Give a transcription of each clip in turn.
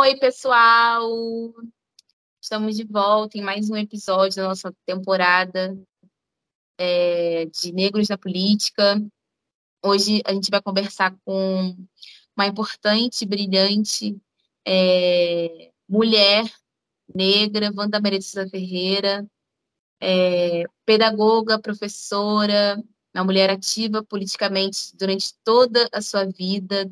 Oi, pessoal! Estamos de volta em mais um episódio da nossa temporada é, de Negros na Política. Hoje a gente vai conversar com uma importante, brilhante é, mulher negra, Wanda Merecia Ferreira, é, pedagoga, professora, uma mulher ativa politicamente durante toda a sua vida,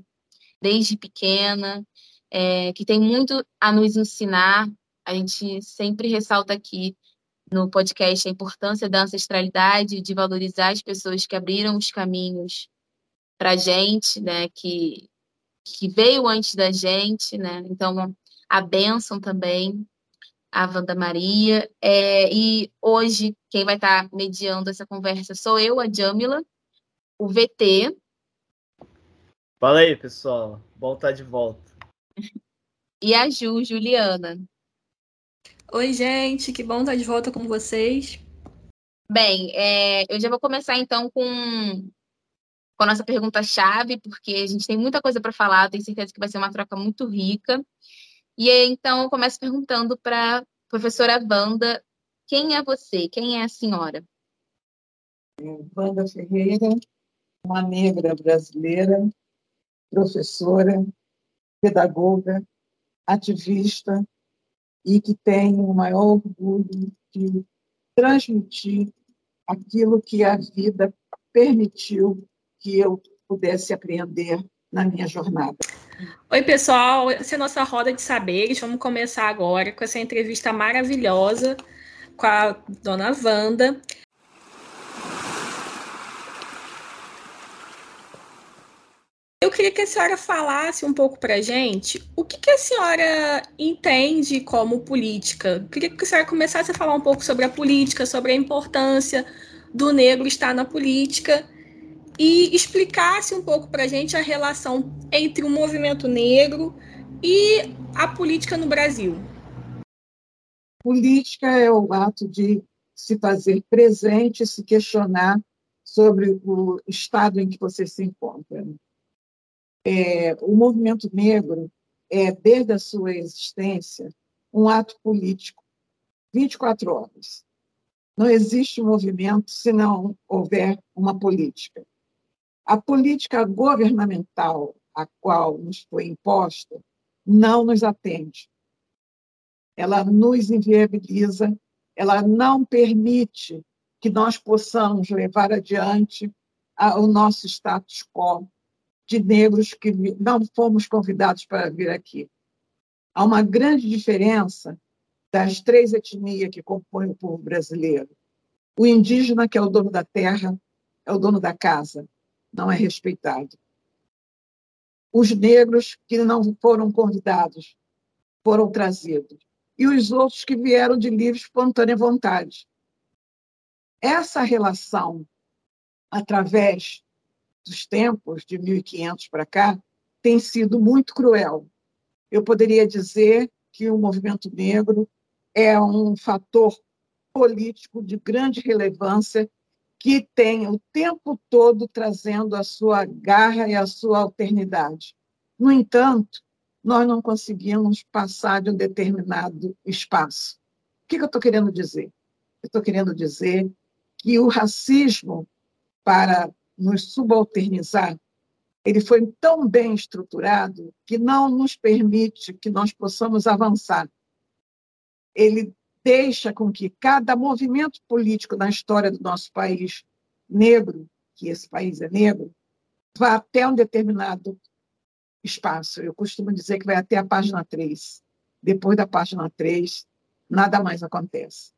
desde pequena, é, que tem muito a nos ensinar. A gente sempre ressalta aqui no podcast a importância da ancestralidade, de valorizar as pessoas que abriram os caminhos para a gente, né, que, que veio antes da gente, né, então a bênção também, a Wanda Maria, é, e hoje quem vai estar tá mediando essa conversa sou eu, a Jamila, o VT. Fala aí, pessoal, bom estar de volta e a Ju, Juliana. Oi, gente, que bom estar de volta com vocês. Bem, é, eu já vou começar então com, com a nossa pergunta-chave, porque a gente tem muita coisa para falar, tenho certeza que vai ser uma troca muito rica. E aí, então, eu começo perguntando para a professora Wanda, quem é você? Quem é a senhora? Wanda Ferreira, uma negra brasileira, professora, pedagoga, ativista e que tem o maior orgulho de transmitir aquilo que a vida permitiu que eu pudesse aprender na minha jornada. Oi, pessoal, essa é a nossa roda de saberes. Vamos começar agora com essa entrevista maravilhosa com a dona Wanda. Eu queria que a senhora falasse um pouco para a gente o que, que, a senhora entende como política. Eu queria que a senhora começasse a falar um pouco sobre a política, sobre a importância do negro estar na política e explicasse um pouco para a gente a relação entre o movimento negro e a política no Brasil. Política é o ato de se fazer presente, se questionar sobre o estado em que você se encontra. É, o movimento negro é, desde a sua existência, um ato político 24 horas. Não existe movimento se não houver uma política. A política governamental a qual nos foi imposta não nos atende. Ela nos inviabiliza, ela não permite que nós possamos levar adiante o nosso status quo de negros que não fomos convidados para vir aqui. Há uma grande diferença das três etnias que compõem o povo brasileiro. O indígena, que é o dono da terra, é o dono da casa, não é respeitado. Os negros que não foram convidados foram trazidos. E os outros que vieram de livre, espontânea vontade. Essa relação, através dos tempos, de 1500 para cá, tem sido muito cruel. Eu poderia dizer que o movimento negro é um fator político de grande relevância que tem o tempo todo trazendo a sua garra e a sua alternidade. No entanto, nós não conseguimos passar de um determinado espaço. O que eu estou querendo dizer? Eu estou querendo dizer que o racismo, para nos subalternizar, ele foi tão bem estruturado que não nos permite que nós possamos avançar. Ele deixa com que cada movimento político na história do nosso país negro, que esse país é negro, vá até um determinado espaço. Eu costumo dizer que vai até a página 3. Depois da página 3, nada mais acontece.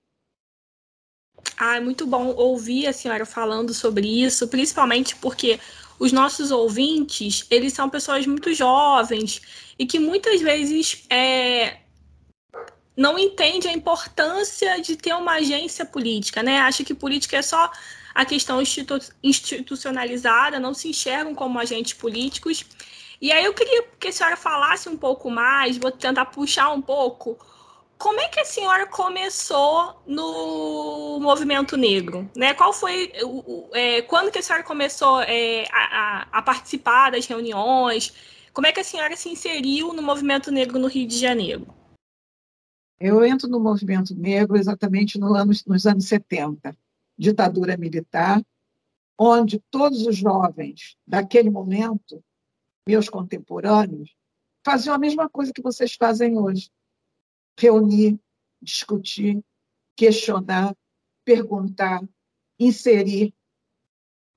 Ah, é muito bom ouvir a senhora falando sobre isso, principalmente porque os nossos ouvintes, eles são pessoas muito jovens e que muitas vezes é, não entendem a importância de ter uma agência política, né? Acha que política é só a questão institu institucionalizada, não se enxergam como agentes políticos. E aí eu queria que a senhora falasse um pouco mais, vou tentar puxar um pouco como é que a senhora começou no movimento negro? Né? Qual foi é, quando que a senhora começou é, a, a, participar das reuniões? Como é que a senhora se inseriu no movimento negro no Rio de Janeiro? Eu entro no movimento negro exatamente no anos, nos anos 70, ditadura militar, onde todos os jovens daquele momento, meus contemporâneos, faziam a mesma coisa que vocês fazem hoje: reunir, discutir, questionar, perguntar, inserir.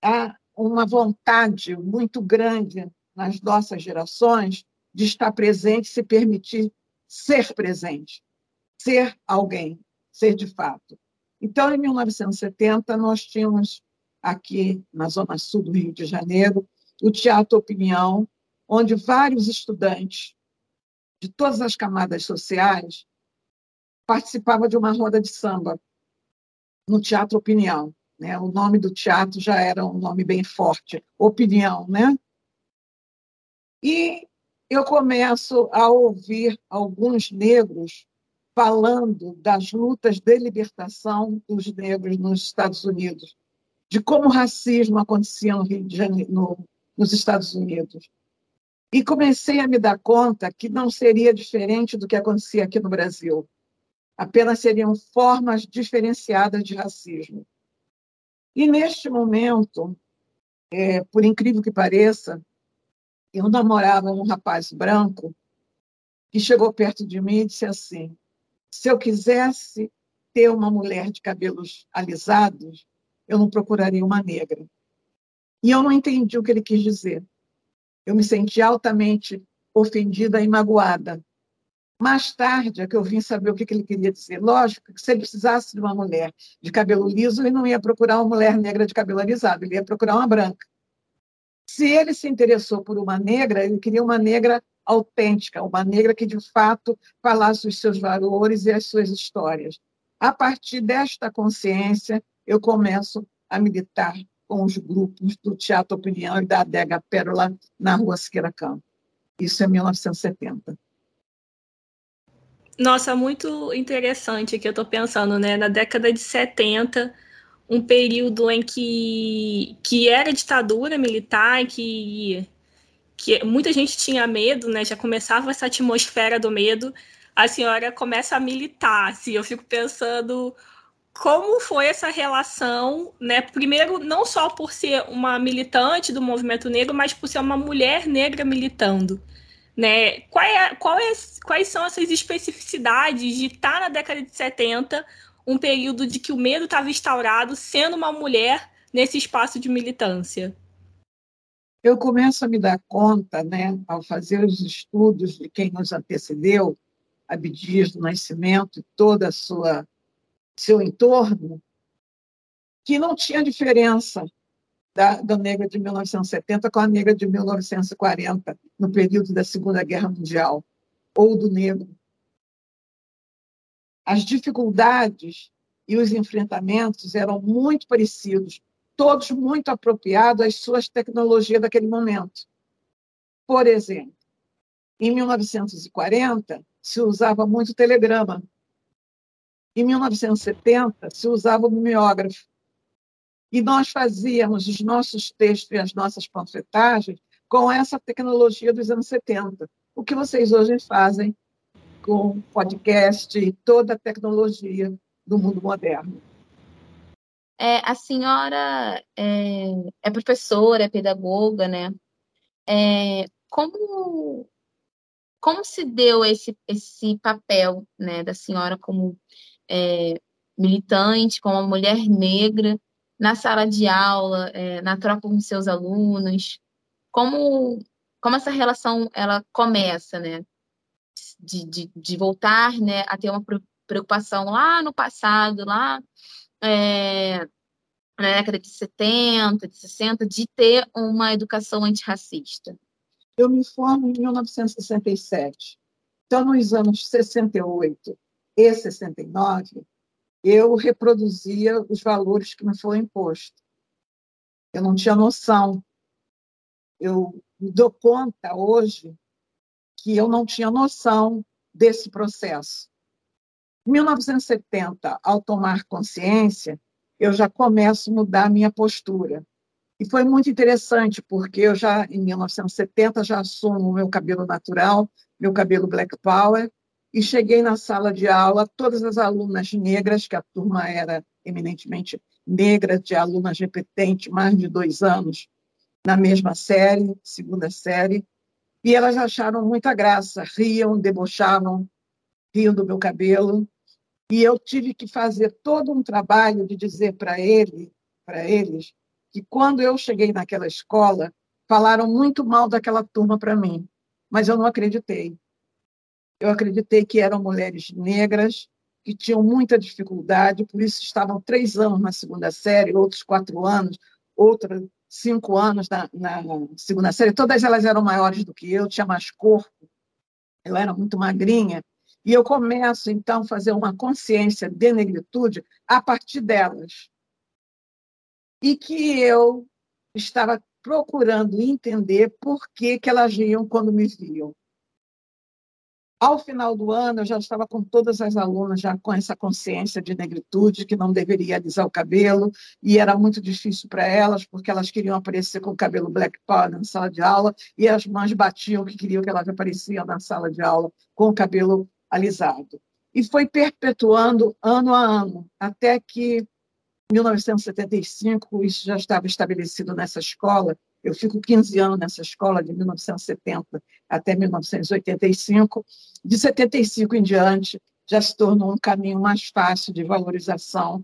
Há uma vontade muito grande nas nossas gerações de estar presente, se permitir ser presente ser alguém, ser de fato. Então, em 1970, nós tínhamos aqui na Zona Sul do Rio de Janeiro o Teatro Opinião, onde vários estudantes de todas as camadas sociais participavam de uma roda de samba no Teatro Opinião. Né? O nome do teatro já era um nome bem forte, Opinião, né? E eu começo a ouvir alguns negros falando das lutas de libertação dos negros nos Estados Unidos, de como o racismo acontecia no Rio de Janeiro, no, nos Estados Unidos. E comecei a me dar conta que não seria diferente do que acontecia aqui no Brasil. Apenas seriam formas diferenciadas de racismo. E neste momento, é, por incrível que pareça, eu namorava um rapaz branco que chegou perto de mim e disse assim: se eu quisesse ter uma mulher de cabelos alisados, eu não procuraria uma negra. E eu não entendi o que ele quis dizer. Eu me senti altamente ofendida e magoada. Mais tarde é que eu vim saber o que ele queria dizer. Lógico que se ele precisasse de uma mulher de cabelo liso, ele não ia procurar uma mulher negra de cabelo alisado, ele ia procurar uma branca. Se ele se interessou por uma negra, ele queria uma negra autêntica, uma negra que de fato falasse os seus valores e as suas histórias. A partir desta consciência, eu começo a militar com os grupos do Teatro Opinião e da Adega Pérola na Rua Siqueira Campo. Isso é 1970. Nossa, muito interessante que eu estou pensando, né? Na década de 70, um período em que, que era ditadura militar, que que muita gente tinha medo, né? Já começava essa atmosfera do medo. A senhora começa a militar, assim, eu fico pensando como foi essa relação, né? Primeiro, não só por ser uma militante do movimento negro, mas por ser uma mulher negra militando, né? Qual é, qual é, quais são essas especificidades de estar na década de 70, um período de que o medo estava instaurado, sendo uma mulher nesse espaço de militância? eu começo a me dar conta, né, ao fazer os estudos de quem nos antecedeu, Abdias do Nascimento e toda sua seu entorno, que não tinha diferença da, da negra de 1970 com a negra de 1940, no período da Segunda Guerra Mundial, ou do negro. As dificuldades e os enfrentamentos eram muito parecidos, todos muito apropriados às suas tecnologias daquele momento. Por exemplo, em 1940 se usava muito telegrama. Em 1970 se usava o mimeógrafo. E nós fazíamos os nossos textos e as nossas panfletagens com essa tecnologia dos anos 70. O que vocês hoje fazem com podcast e toda a tecnologia do mundo moderno. É, a senhora é, é, professora, é pedagoga, né? É, como, como se deu esse, esse papel né, da senhora como é, militante, como uma mulher negra, na sala de aula, é, na troca com seus alunos? Como, como essa relação ela começa, né? De, de, de voltar né, a ter uma preocupação lá no passado, lá é, na década de 70, de 60, de ter uma educação antirracista? Eu me formo em 1967. Então, nos anos 68 e 69, eu reproduzia os valores que me foram impostos. Eu não tinha noção. Eu me dou conta hoje que eu não tinha noção desse processo. Em 1970, ao tomar consciência, eu já começo a mudar a minha postura. E foi muito interessante, porque eu já, em 1970, já assumo o meu cabelo natural, meu cabelo Black Power, e cheguei na sala de aula, todas as alunas negras, que a turma era eminentemente negra, de alunas repetente, mais de dois anos, na mesma série, segunda série, e elas acharam muita graça, riam, debochavam, riam do meu cabelo, e eu tive que fazer todo um trabalho de dizer para ele, para eles, que quando eu cheguei naquela escola, falaram muito mal daquela turma para mim, mas eu não acreditei. Eu acreditei que eram mulheres negras que tinham muita dificuldade, por isso estavam três anos na segunda série, outros quatro anos, outras cinco anos na, na segunda série. Todas elas eram maiores do que eu, tinha mais corpo, eu era muito magrinha. E eu começo, então, a fazer uma consciência de negritude a partir delas e que eu estava procurando entender por que, que elas riam quando me viam. Ao final do ano, eu já estava com todas as alunas já com essa consciência de negritude, que não deveria alisar o cabelo, e era muito difícil para elas, porque elas queriam aparecer com o cabelo black power na sala de aula, e as mães batiam que queriam que elas apareciam na sala de aula com o cabelo alisado. E foi perpetuando ano a ano, até que 1975, isso já estava estabelecido nessa escola. Eu fico 15 anos nessa escola, de 1970 até 1985. De 75 em diante, já se tornou um caminho mais fácil de valorização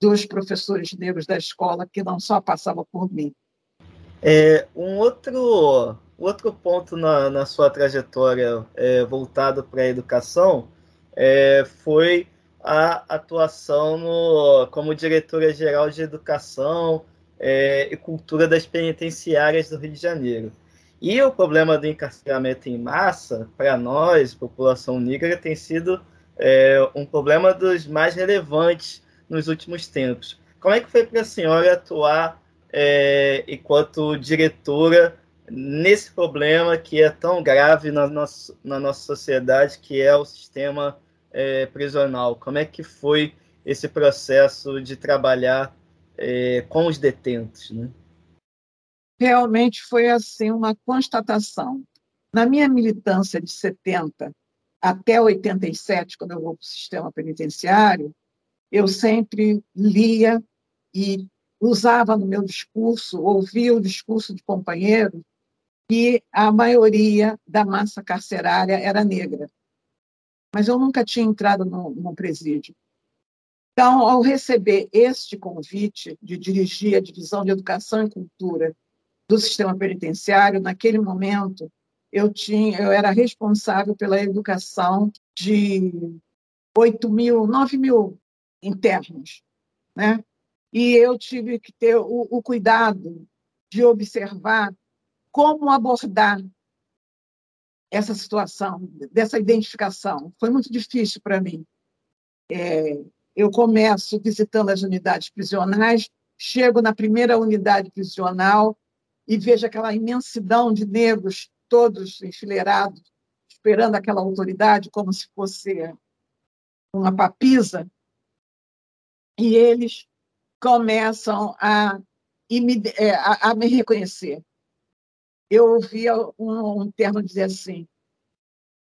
dos professores negros da escola, que não só passavam por mim. É, um outro, outro ponto na, na sua trajetória é, voltado para a educação é, foi a atuação no, como diretora-geral de Educação é, e Cultura das Penitenciárias do Rio de Janeiro. E o problema do encarceramento em massa, para nós, população negra, tem sido é, um problema dos mais relevantes nos últimos tempos. Como é que foi para a senhora atuar é, enquanto diretora nesse problema que é tão grave na nossa, na nossa sociedade, que é o sistema é, prisional? Como é que foi esse processo de trabalhar é, com os detentos? Né? Realmente foi assim uma constatação. Na minha militância de 70 até 87, quando eu vou para o sistema penitenciário, eu sempre lia e usava no meu discurso, ouvia o discurso de companheiros, que a maioria da massa carcerária era negra mas eu nunca tinha entrado no presídio. Então, ao receber este convite de dirigir a divisão de educação e cultura do sistema penitenciário, naquele momento eu tinha, eu era responsável pela educação de 8 mil, 9 mil internos, né? E eu tive que ter o, o cuidado de observar como abordar essa situação, dessa identificação. Foi muito difícil para mim. É, eu começo visitando as unidades prisionais, chego na primeira unidade prisional e vejo aquela imensidão de negros, todos enfileirados, esperando aquela autoridade como se fosse uma papisa, e eles começam a, é, a, me reconhecer. Eu ouvia um, um dizer assim: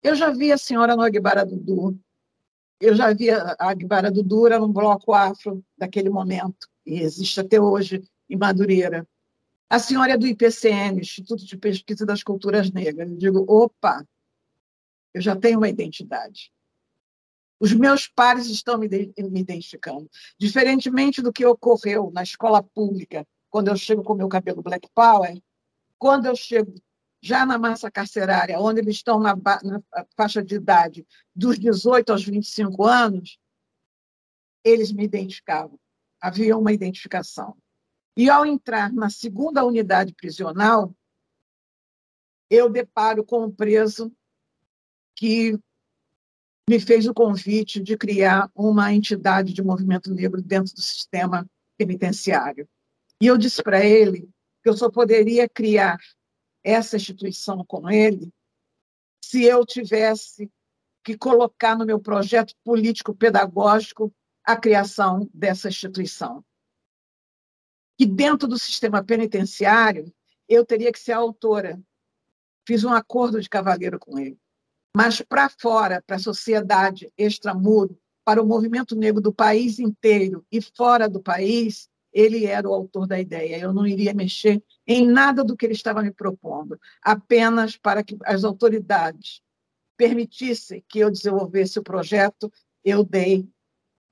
eu já vi a senhora no Aguibara Dudu, eu já vi a Aguibara Dudu era no bloco afro daquele momento, e existe até hoje em Madureira. A senhora é do IPCN, Instituto de Pesquisa das Culturas Negras. Eu digo, opa, eu já tenho uma identidade. Os meus pares estão me, me identificando. Diferentemente do que ocorreu na escola pública, quando eu chego com meu cabelo Black Power, quando eu chego já na massa carcerária, onde eles estão na, na faixa de idade dos 18 aos 25 anos, eles me identificavam. Havia uma identificação. E ao entrar na segunda unidade prisional, eu deparo com um preso que me fez o convite de criar uma entidade de movimento negro dentro do sistema penitenciário. E eu disse para ele que eu só poderia criar essa instituição com ele se eu tivesse que colocar no meu projeto político-pedagógico a criação dessa instituição. que dentro do sistema penitenciário eu teria que ser a autora. Fiz um acordo de cavalheiro com ele. Mas para fora, para a sociedade extramuro, para o movimento negro do país inteiro e fora do país, ele era o autor da ideia. Eu não iria mexer em nada do que ele estava me propondo, apenas para que as autoridades permitissem que eu desenvolvesse o projeto, eu dei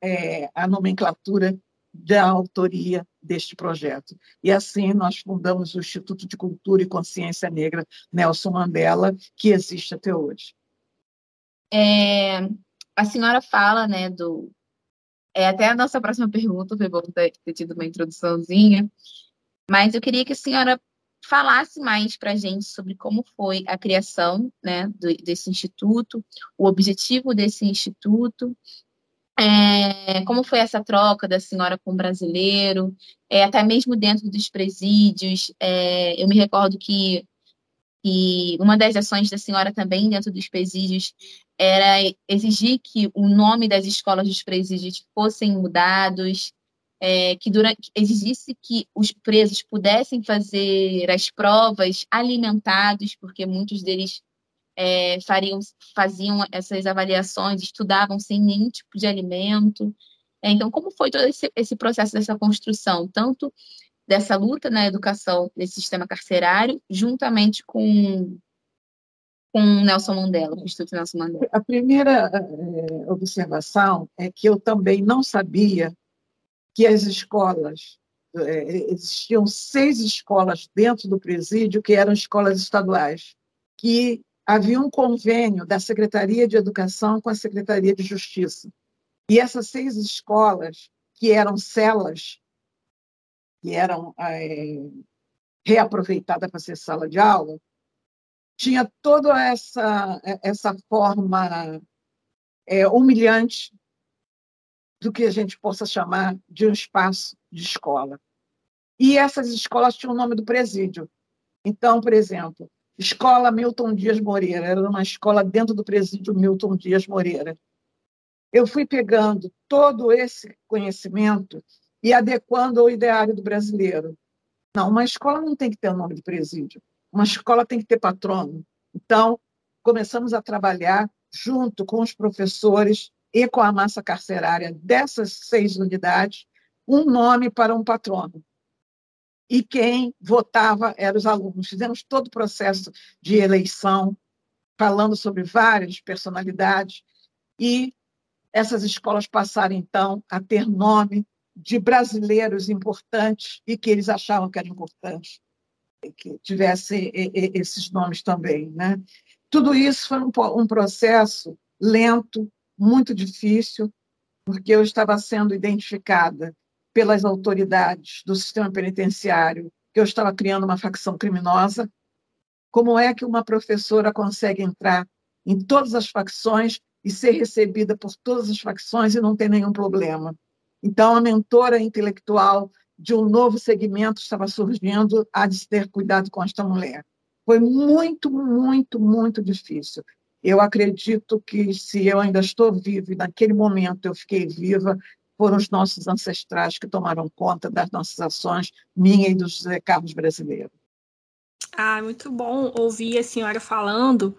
é, a nomenclatura da autoria deste projeto. E assim nós fundamos o Instituto de Cultura e Consciência Negra Nelson Mandela, que existe até hoje. É, a senhora fala, né, do é até a nossa próxima pergunta, foi bom ter, ter tido uma introduçãozinha, mas eu queria que a senhora falasse mais para a gente sobre como foi a criação né, do, desse instituto, o objetivo desse instituto, é, como foi essa troca da senhora com o brasileiro, é, até mesmo dentro dos presídios. É, eu me recordo que, que uma das ações da senhora também dentro dos presídios era exigir que o nome das escolas dos presídios fossem mudados, é, que durante, exigisse que os presos pudessem fazer as provas alimentados, porque muitos deles é, fariam, faziam essas avaliações, estudavam sem nenhum tipo de alimento. É, então, como foi todo esse, esse processo dessa construção, tanto dessa luta na educação desse sistema carcerário, juntamente com com Nelson Mandela, com o Instituto Nelson Mandela? A primeira é, observação é que eu também não sabia que as escolas, é, existiam seis escolas dentro do presídio que eram escolas estaduais, que havia um convênio da Secretaria de Educação com a Secretaria de Justiça. E essas seis escolas, que eram celas, que eram é, reaproveitadas para ser sala de aula, tinha toda essa, essa forma é, humilhante do que a gente possa chamar de um espaço de escola. E essas escolas tinham o nome do presídio. Então, por exemplo, Escola Milton Dias Moreira, era uma escola dentro do presídio Milton Dias Moreira. Eu fui pegando todo esse conhecimento e adequando ao ideário do brasileiro. Não, uma escola não tem que ter o nome de presídio. Uma escola tem que ter patrono. Então, começamos a trabalhar junto com os professores e com a massa carcerária dessas seis unidades, um nome para um patrono e quem votava eram os alunos. Fizemos todo o processo de eleição, falando sobre várias personalidades, e essas escolas passaram, então, a ter nome de brasileiros importantes e que eles achavam que era importante que tivesse esses nomes também. Né? Tudo isso foi um processo lento, muito difícil, porque eu estava sendo identificada pelas autoridades do sistema penitenciário que eu estava criando uma facção criminosa. Como é que uma professora consegue entrar em todas as facções e ser recebida por todas as facções e não ter nenhum problema? Então, a mentora intelectual de um novo segmento estava surgindo, há de ter cuidado com esta mulher. Foi muito, muito, muito difícil. Eu acredito que se eu ainda estou viva e naquele momento eu fiquei viva, foram os nossos ancestrais que tomaram conta das nossas ações, minha e do José Carlos brasileiro. Ah, muito bom ouvir a senhora falando.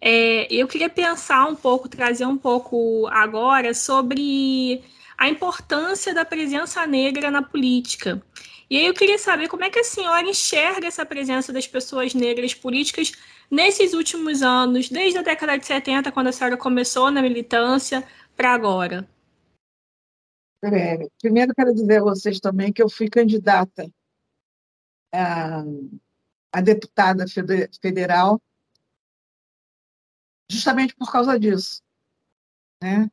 É, eu queria pensar um pouco, trazer um pouco agora sobre a importância da presença negra na política. E aí eu queria saber como é que a senhora enxerga essa presença das pessoas negras políticas nesses últimos anos, desde a década de 70, quando a senhora começou na militância, para agora. É, primeiro, quero dizer a vocês também que eu fui candidata a, a deputada federal justamente por causa disso. Né?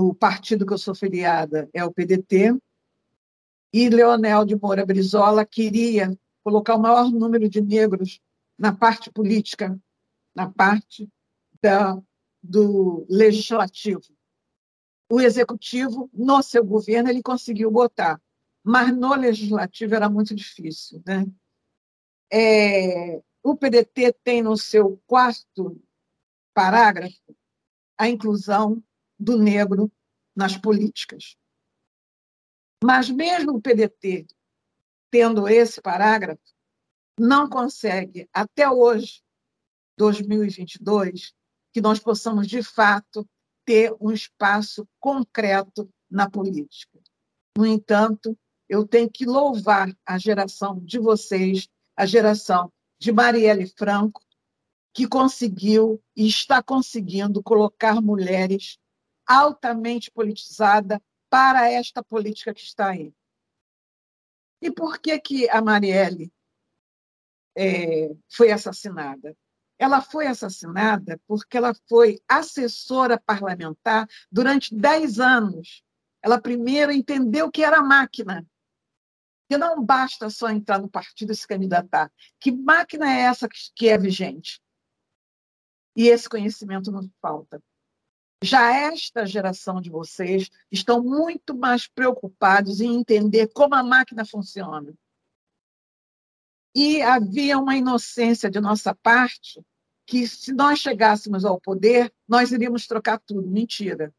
O partido que eu sou filiada é o PDT, e Leonel de Moura Brizola queria colocar o maior número de negros na parte política, na parte da, do legislativo o executivo, no seu governo, ele conseguiu botar, mas no legislativo era muito difícil. Né? É, o PDT tem no seu quarto parágrafo a inclusão do negro nas políticas. Mas mesmo o PDT tendo esse parágrafo, não consegue, até hoje, 2022, que nós possamos, de fato, ter um espaço concreto na política. No entanto, eu tenho que louvar a geração de vocês, a geração de Marielle Franco, que conseguiu e está conseguindo colocar mulheres altamente politizadas para esta política que está aí. E por que, que a Marielle é, foi assassinada? Ela foi assassinada porque ela foi assessora parlamentar durante 10 anos. Ela primeiro entendeu que era máquina. Que não basta só entrar no partido e se candidatar. Que máquina é essa que é vigente? E esse conhecimento nos falta. Já esta geração de vocês estão muito mais preocupados em entender como a máquina funciona. E havia uma inocência de nossa parte que, se nós chegássemos ao poder, nós iríamos trocar tudo. Mentira.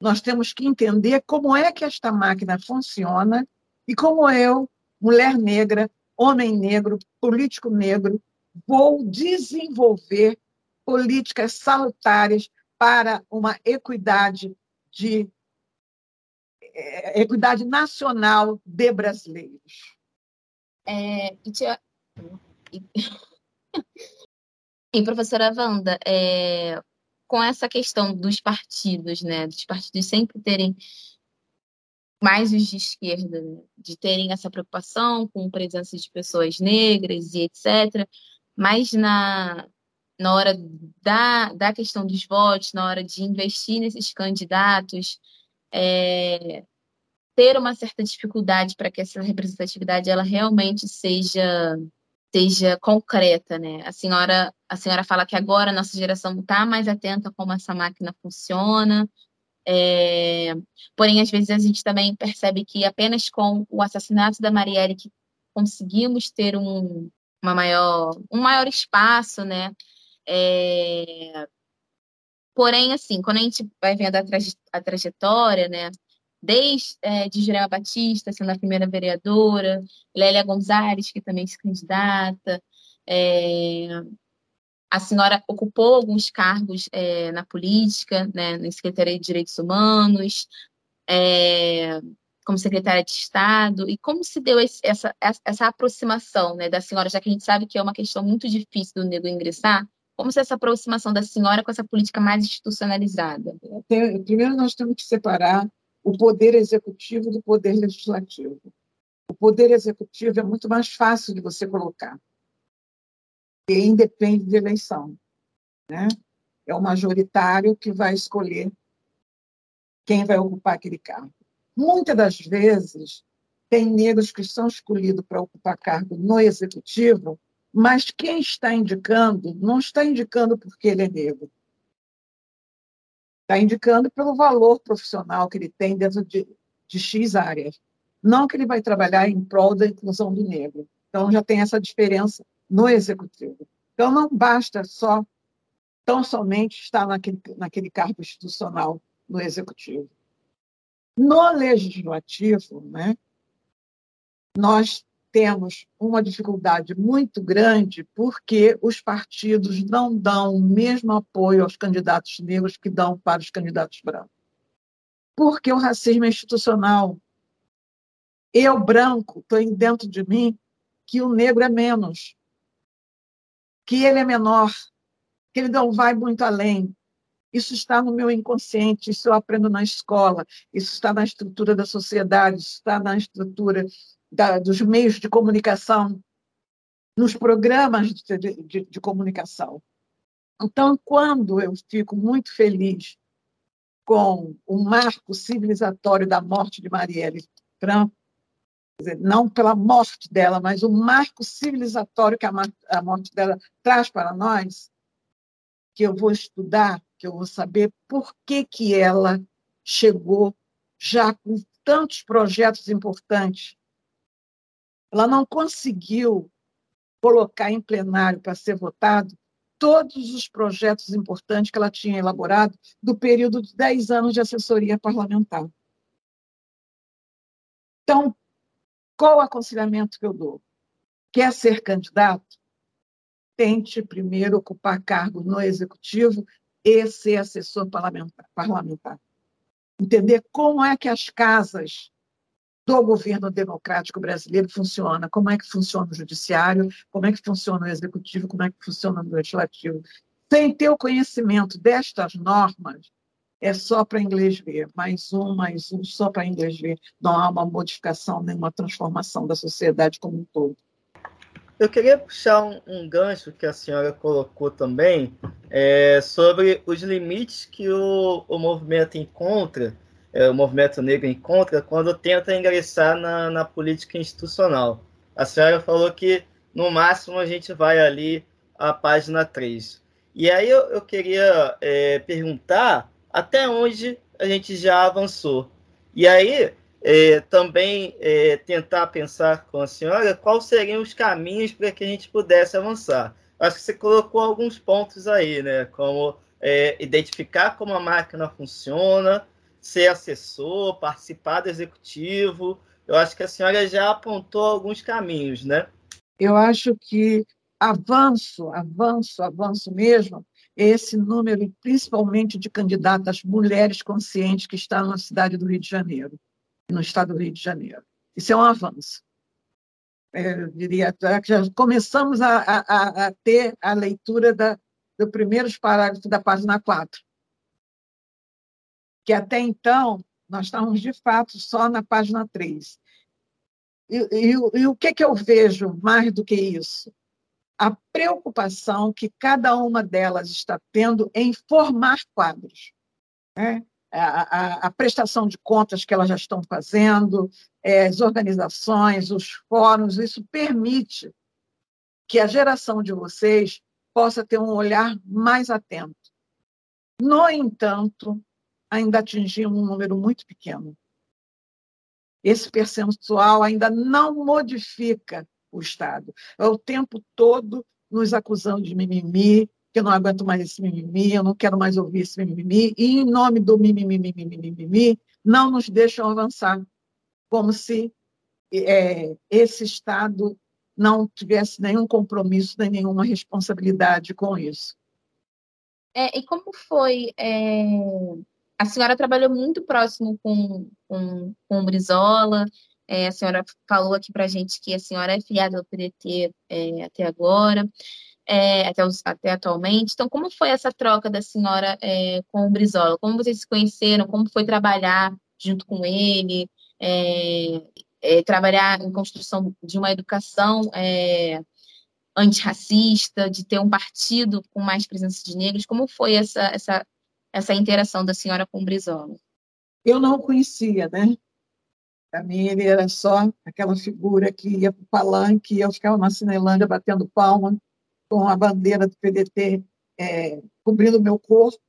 Nós temos que entender como é que esta máquina funciona e como eu, mulher negra, homem negro, político negro, vou desenvolver políticas salutares para uma equidade de é, equidade nacional de brasileiros. É, e, tia, e, professora Wanda, é, com essa questão dos partidos, né, dos partidos sempre terem mais os de esquerda, né, de terem essa preocupação com presença de pessoas negras e etc., mas na, na hora da, da questão dos votos, na hora de investir nesses candidatos, é, ter uma certa dificuldade para que essa representatividade ela realmente seja seja concreta, né? A senhora a senhora fala que agora a nossa geração está mais atenta a como essa máquina funciona, é, porém às vezes a gente também percebe que apenas com o assassinato da Marielle que conseguimos ter um uma maior um maior espaço, né? É... Porém, assim, quando a gente vai vendo a, a trajetória, né, desde é, de Jurema Batista, sendo a primeira vereadora, Lélia Gonzalez, que também se candidata, é... a senhora ocupou alguns cargos é, na política, né, na Secretaria de Direitos Humanos, é, como secretária de Estado, e como se deu esse, essa, essa aproximação né, da senhora, já que a gente sabe que é uma questão muito difícil do negro ingressar, como se essa aproximação da senhora com essa política mais institucionalizada? Primeiro, nós temos que separar o poder executivo do poder legislativo. O poder executivo é muito mais fácil de você colocar, e independe de eleição. Né? É o majoritário que vai escolher quem vai ocupar aquele cargo. Muitas das vezes, tem negros que são escolhidos para ocupar cargo no executivo mas quem está indicando não está indicando porque ele é negro. Está indicando pelo valor profissional que ele tem dentro de, de X áreas. Não que ele vai trabalhar em prol da inclusão do negro. Então, já tem essa diferença no executivo. Então, não basta só, tão somente, estar naquele, naquele cargo institucional no executivo. No legislativo, né, nós temos uma dificuldade muito grande porque os partidos não dão o mesmo apoio aos candidatos negros que dão para os candidatos brancos. Porque o racismo é institucional. Eu, branco, tenho dentro de mim que o negro é menos, que ele é menor, que ele não vai muito além. Isso está no meu inconsciente, isso eu aprendo na escola, isso está na estrutura da sociedade, isso está na estrutura da, dos meios de comunicação, nos programas de, de, de comunicação. Então, quando eu fico muito feliz com o marco civilizatório da morte de Marielle Franco, não pela morte dela, mas o marco civilizatório que a morte dela traz para nós, que eu vou estudar, que eu vou saber por que, que ela chegou já com tantos projetos importantes ela não conseguiu colocar em plenário para ser votado todos os projetos importantes que ela tinha elaborado do período de 10 anos de assessoria parlamentar. Então, qual o aconselhamento que eu dou? Quer ser candidato? Tente primeiro ocupar cargo no executivo e ser assessor parlamentar. parlamentar. Entender como é que as casas do governo democrático brasileiro funciona, como é que funciona o judiciário, como é que funciona o executivo, como é que funciona o legislativo. Sem ter o conhecimento destas normas, é só para inglês ver, mais um, mais um, só para inglês ver. Não há uma modificação, nem uma transformação da sociedade como um todo. Eu queria puxar um, um gancho que a senhora colocou também é, sobre os limites que o, o movimento encontra é, o movimento negro encontra quando tenta ingressar na, na política institucional. A senhora falou que no máximo a gente vai ali à página 3. E aí eu, eu queria é, perguntar até onde a gente já avançou. E aí é, também é, tentar pensar com a senhora quais seriam os caminhos para que a gente pudesse avançar. Acho que você colocou alguns pontos aí, né? Como é, identificar como a máquina funciona, ser assessor, participar do executivo. Eu acho que a senhora já apontou alguns caminhos, né? Eu acho que avanço, avanço, avanço mesmo, esse número, principalmente de candidatas mulheres conscientes que estão na cidade do Rio de Janeiro, no estado do Rio de Janeiro. Isso é um avanço. É, eu diria que já começamos a, a, a ter a leitura da, do primeiros parágrafos da página 4 que até então nós estávamos, de fato, só na página 3. E, e, e o que, que eu vejo mais do que isso? A preocupação que cada uma delas está tendo em formar quadros. Né? A, a, a, prestação de contas que elas já estão fazendo, é, as organizações, os fóruns, isso permite que a geração de vocês possa ter um olhar mais atento. No entanto, ainda atingimos um número muito pequeno. Esse percentual ainda não modifica o Estado. É o tempo todo nos acusando de mimimi, que eu não aguento mais esse mimimi, eu não quero mais ouvir esse mimimi, e em nome do mimimi, mimimi, mimimi, não nos deixam avançar, como se é, esse Estado não tivesse nenhum compromisso, nem nenhuma responsabilidade com isso. É, e como foi é, a senhora trabalhou muito próximo com, com, com o Brizola, é, a senhora falou aqui para a gente que a senhora é filiada ao PDT é, até agora, é, até, os, até atualmente. Então, como foi essa troca da senhora é, com o Brizola? Como vocês se conheceram? Como foi trabalhar junto com ele? É, é, trabalhar em construção de uma educação antirracista, de ter um partido com mais presença de negros? Como foi essa, essa essa interação da senhora com o Brizola? Eu não conhecia, né? Para mim, ele era só aquela figura que ia para o palanque, eu ficava na Cinelândia batendo palma, com a bandeira do PDT é, cobrindo meu corpo,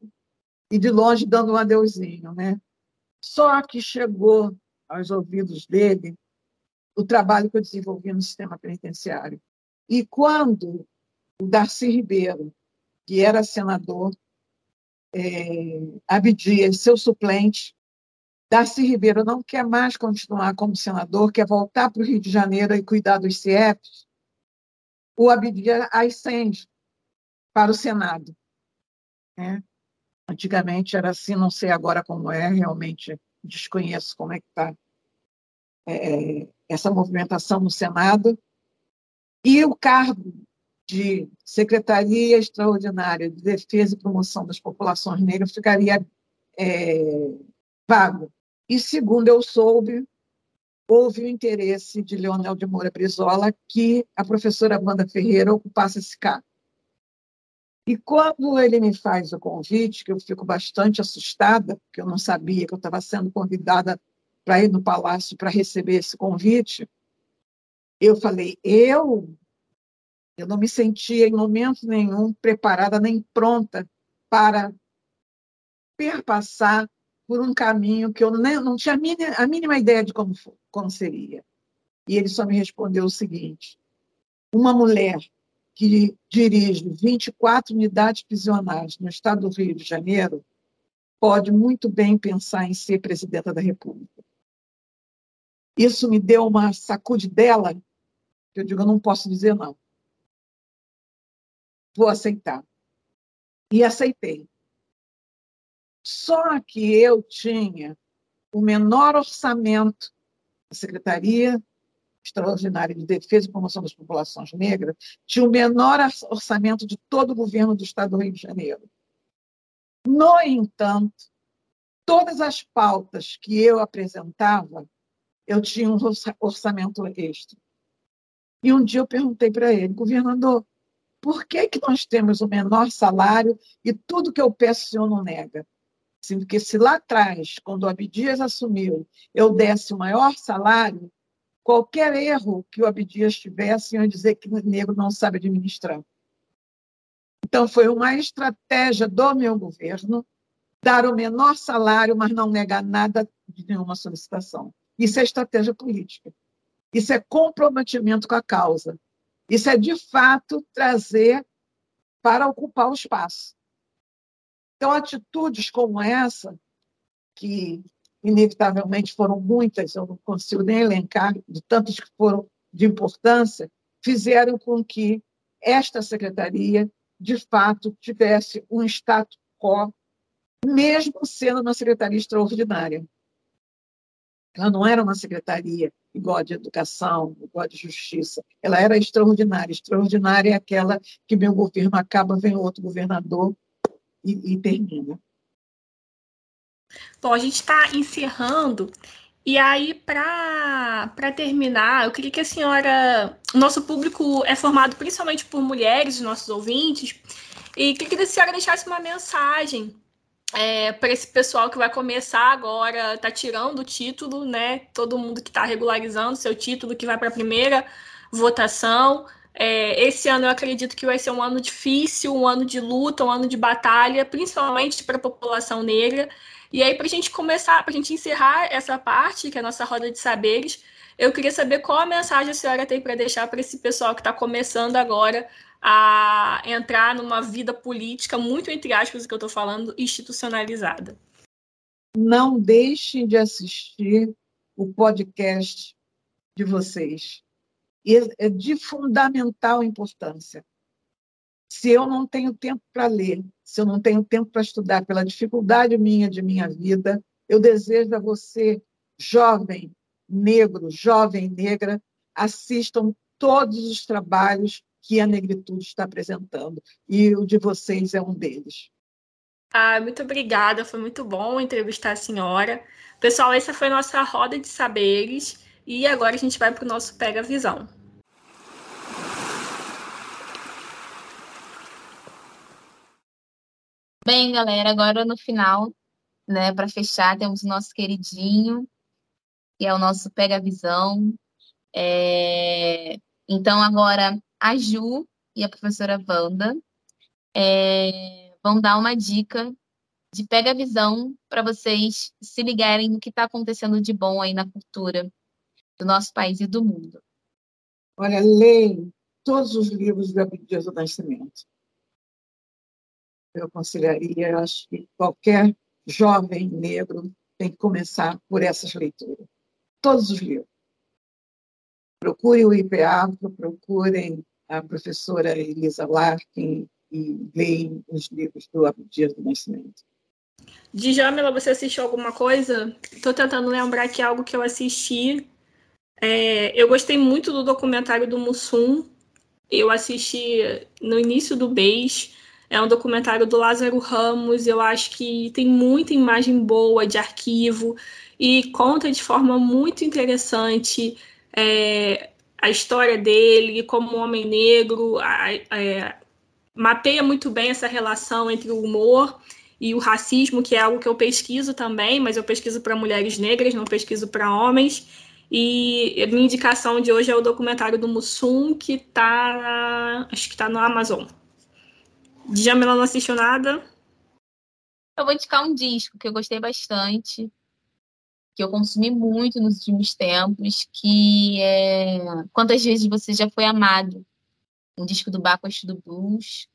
e de longe dando um adeuzinho. Né? Só que chegou aos ouvidos dele o trabalho que eu desenvolvi no sistema penitenciário. E quando o Darcy Ribeiro, que era senador, é, Abdias, seu suplente. Darcy Ribeiro não quer mais continuar como senador, quer voltar para o Rio de Janeiro e cuidar dos CIEPs. O Abdias ascende para o Senado. Né? Antigamente era assim, não sei agora como é, realmente desconheço como é que está é, essa movimentação no Senado. E o cargo de Secretaria Extraordinária de Defesa e Promoção das Populações Negras ficaria é, vago. E, segundo eu soube, houve o interesse de Leonel de Moura Brizola que a professora Wanda Ferreira ocupasse esse cargo. E quando ele me faz o convite, que eu fico bastante assustada, porque eu não sabia que eu estava sendo convidada para ir no palácio para receber esse convite, eu falei: eu eu não me sentia, em momento nenhum, preparada nem pronta para perpassar por um caminho que eu nem, não tinha a mínima, a mínima ideia de como, como seria. E ele só me respondeu o seguinte: uma mulher que dirige 24 unidades prisionais no estado do Rio de Janeiro pode muito bem pensar em ser presidenta da República. Isso me deu uma sacudidela, que eu digo, eu não posso dizer não. Vou aceitar. E aceitei. Só que eu tinha o menor orçamento da Secretaria Extraordinária de Defesa e Promoção das Populações Negras, tinha o menor orçamento de todo o governo do Estado do Rio de Janeiro. No entanto, todas as pautas que eu apresentava, eu tinha um orçamento extra. E um dia eu perguntei para ele, governador, por que, que nós temos o menor salário e tudo que eu peço o senhor não nega? Porque se lá atrás, quando o Abdias assumiu, eu desse o maior salário, qualquer erro que o Abdias tivesse, iam dizer que o negro não sabe administrar. Então, foi uma estratégia do meu governo dar o menor salário, mas não negar nada de nenhuma solicitação. Isso é estratégia política. Isso é comprometimento com a causa. Isso é, de fato, trazer para ocupar o espaço. Então, atitudes como essa, que inevitavelmente foram muitas, eu não consigo nem elencar, de tantas que foram de importância, fizeram com que esta secretaria, de fato, tivesse um status quo, mesmo sendo uma secretaria extraordinária. Ela não era uma secretaria igual de educação, igual de justiça. Ela era extraordinária. Extraordinária é aquela que meu governo acaba, vem outro governador e, e termina. Bom, a gente está encerrando. E aí, para terminar, eu queria que a senhora. O nosso público é formado principalmente por mulheres, os nossos ouvintes, e queria que a senhora deixasse uma mensagem é, para esse pessoal que vai começar agora, tá tirando o título, né? Todo mundo que está regularizando seu título, que vai para a primeira votação. É, esse ano eu acredito que vai ser um ano difícil, um ano de luta, um ano de batalha, principalmente para a população negra. E aí, para a gente começar, para a gente encerrar essa parte, que é a nossa roda de saberes, eu queria saber qual a mensagem a senhora tem para deixar para esse pessoal que está começando agora a entrar numa vida política, muito entre aspas, que eu estou falando, institucionalizada. Não deixem de assistir o podcast de vocês é de fundamental importância. Se eu não tenho tempo para ler, se eu não tenho tempo para estudar, pela dificuldade minha de minha vida, eu desejo a você, jovem negro, jovem negra, assistam todos os trabalhos que a negritude está apresentando. E o de vocês é um deles. Ah, muito obrigada, foi muito bom entrevistar a senhora. Pessoal, essa foi a nossa roda de saberes. E agora a gente vai para o nosso Pega Visão. Bem, galera, agora no final, né, para fechar, temos o nosso queridinho, que é o nosso Pega Visão. É... Então, agora a Ju e a professora Wanda é... vão dar uma dica de Pega Visão para vocês se ligarem no que está acontecendo de bom aí na cultura do nosso país e do mundo. Olha, leem todos os livros do Abdias do Nascimento. Eu aconselharia, eu acho que qualquer jovem negro tem que começar por essas leituras. Todos os livros. Procurem o IPA, procurem a professora Elisa Larkin e leem os livros do Abdias do Nascimento. Djamila, você assistiu alguma coisa? Estou tentando lembrar que algo que eu assisti é, eu gostei muito do documentário do Mussum. Eu assisti no início do mês. É um documentário do Lázaro Ramos. Eu acho que tem muita imagem boa de arquivo e conta de forma muito interessante é, a história dele como homem negro. A, a, mapeia muito bem essa relação entre o humor e o racismo, que é algo que eu pesquiso também, mas eu pesquiso para mulheres negras, não pesquiso para homens. E minha indicação de hoje é o documentário do Mussum, que tá. Acho que tá no Amazon. Djamila não assistiu nada? Eu vou indicar um disco que eu gostei bastante, que eu consumi muito nos últimos tempos, que é Quantas Vezes Você Já Foi Amado? Um disco do Baco do Blues.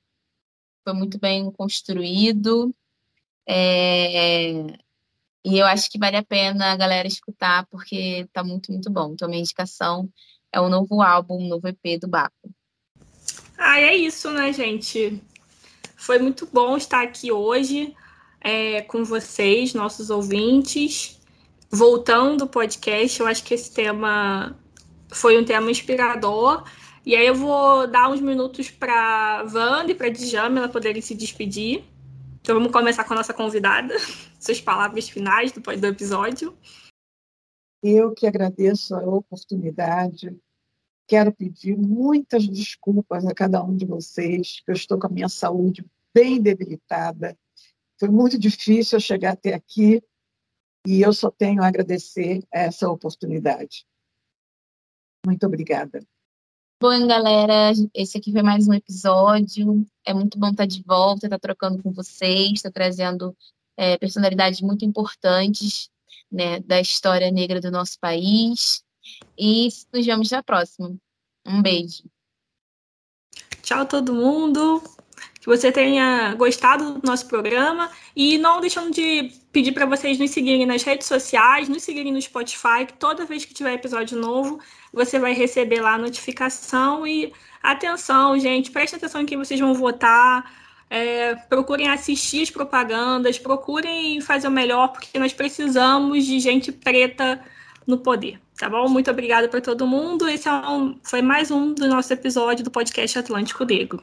Foi muito bem construído. É... E eu acho que vale a pena a galera escutar, porque tá muito, muito bom. Então, minha indicação é o novo álbum, o novo EP do Baco. Ah, é isso, né, gente? Foi muito bom estar aqui hoje é, com vocês, nossos ouvintes. Voltando ao podcast, eu acho que esse tema foi um tema inspirador. E aí eu vou dar uns minutos para Wanda e para Djamila poderem se despedir. Então vamos começar com a nossa convidada. Suas palavras finais do episódio. Eu que agradeço a oportunidade. Quero pedir muitas desculpas a cada um de vocês, que eu estou com a minha saúde bem debilitada. Foi muito difícil chegar até aqui e eu só tenho a agradecer essa oportunidade. Muito obrigada. Bom, galera, esse aqui foi mais um episódio. É muito bom estar de volta, estar trocando com vocês, estar trazendo é, personalidades muito importantes né, da história negra do nosso país. E nos vemos na próxima. Um beijo. Tchau, todo mundo que você tenha gostado do nosso programa e não deixando de pedir para vocês nos seguirem nas redes sociais, nos seguirem no Spotify, que toda vez que tiver episódio novo, você vai receber lá a notificação e atenção, gente, prestem atenção em quem vocês vão votar. É, procurem assistir as propagandas, procurem fazer o melhor, porque nós precisamos de gente preta no poder, tá bom? Muito obrigada para todo mundo. Esse é um, foi mais um do nosso episódio do podcast Atlântico Negro.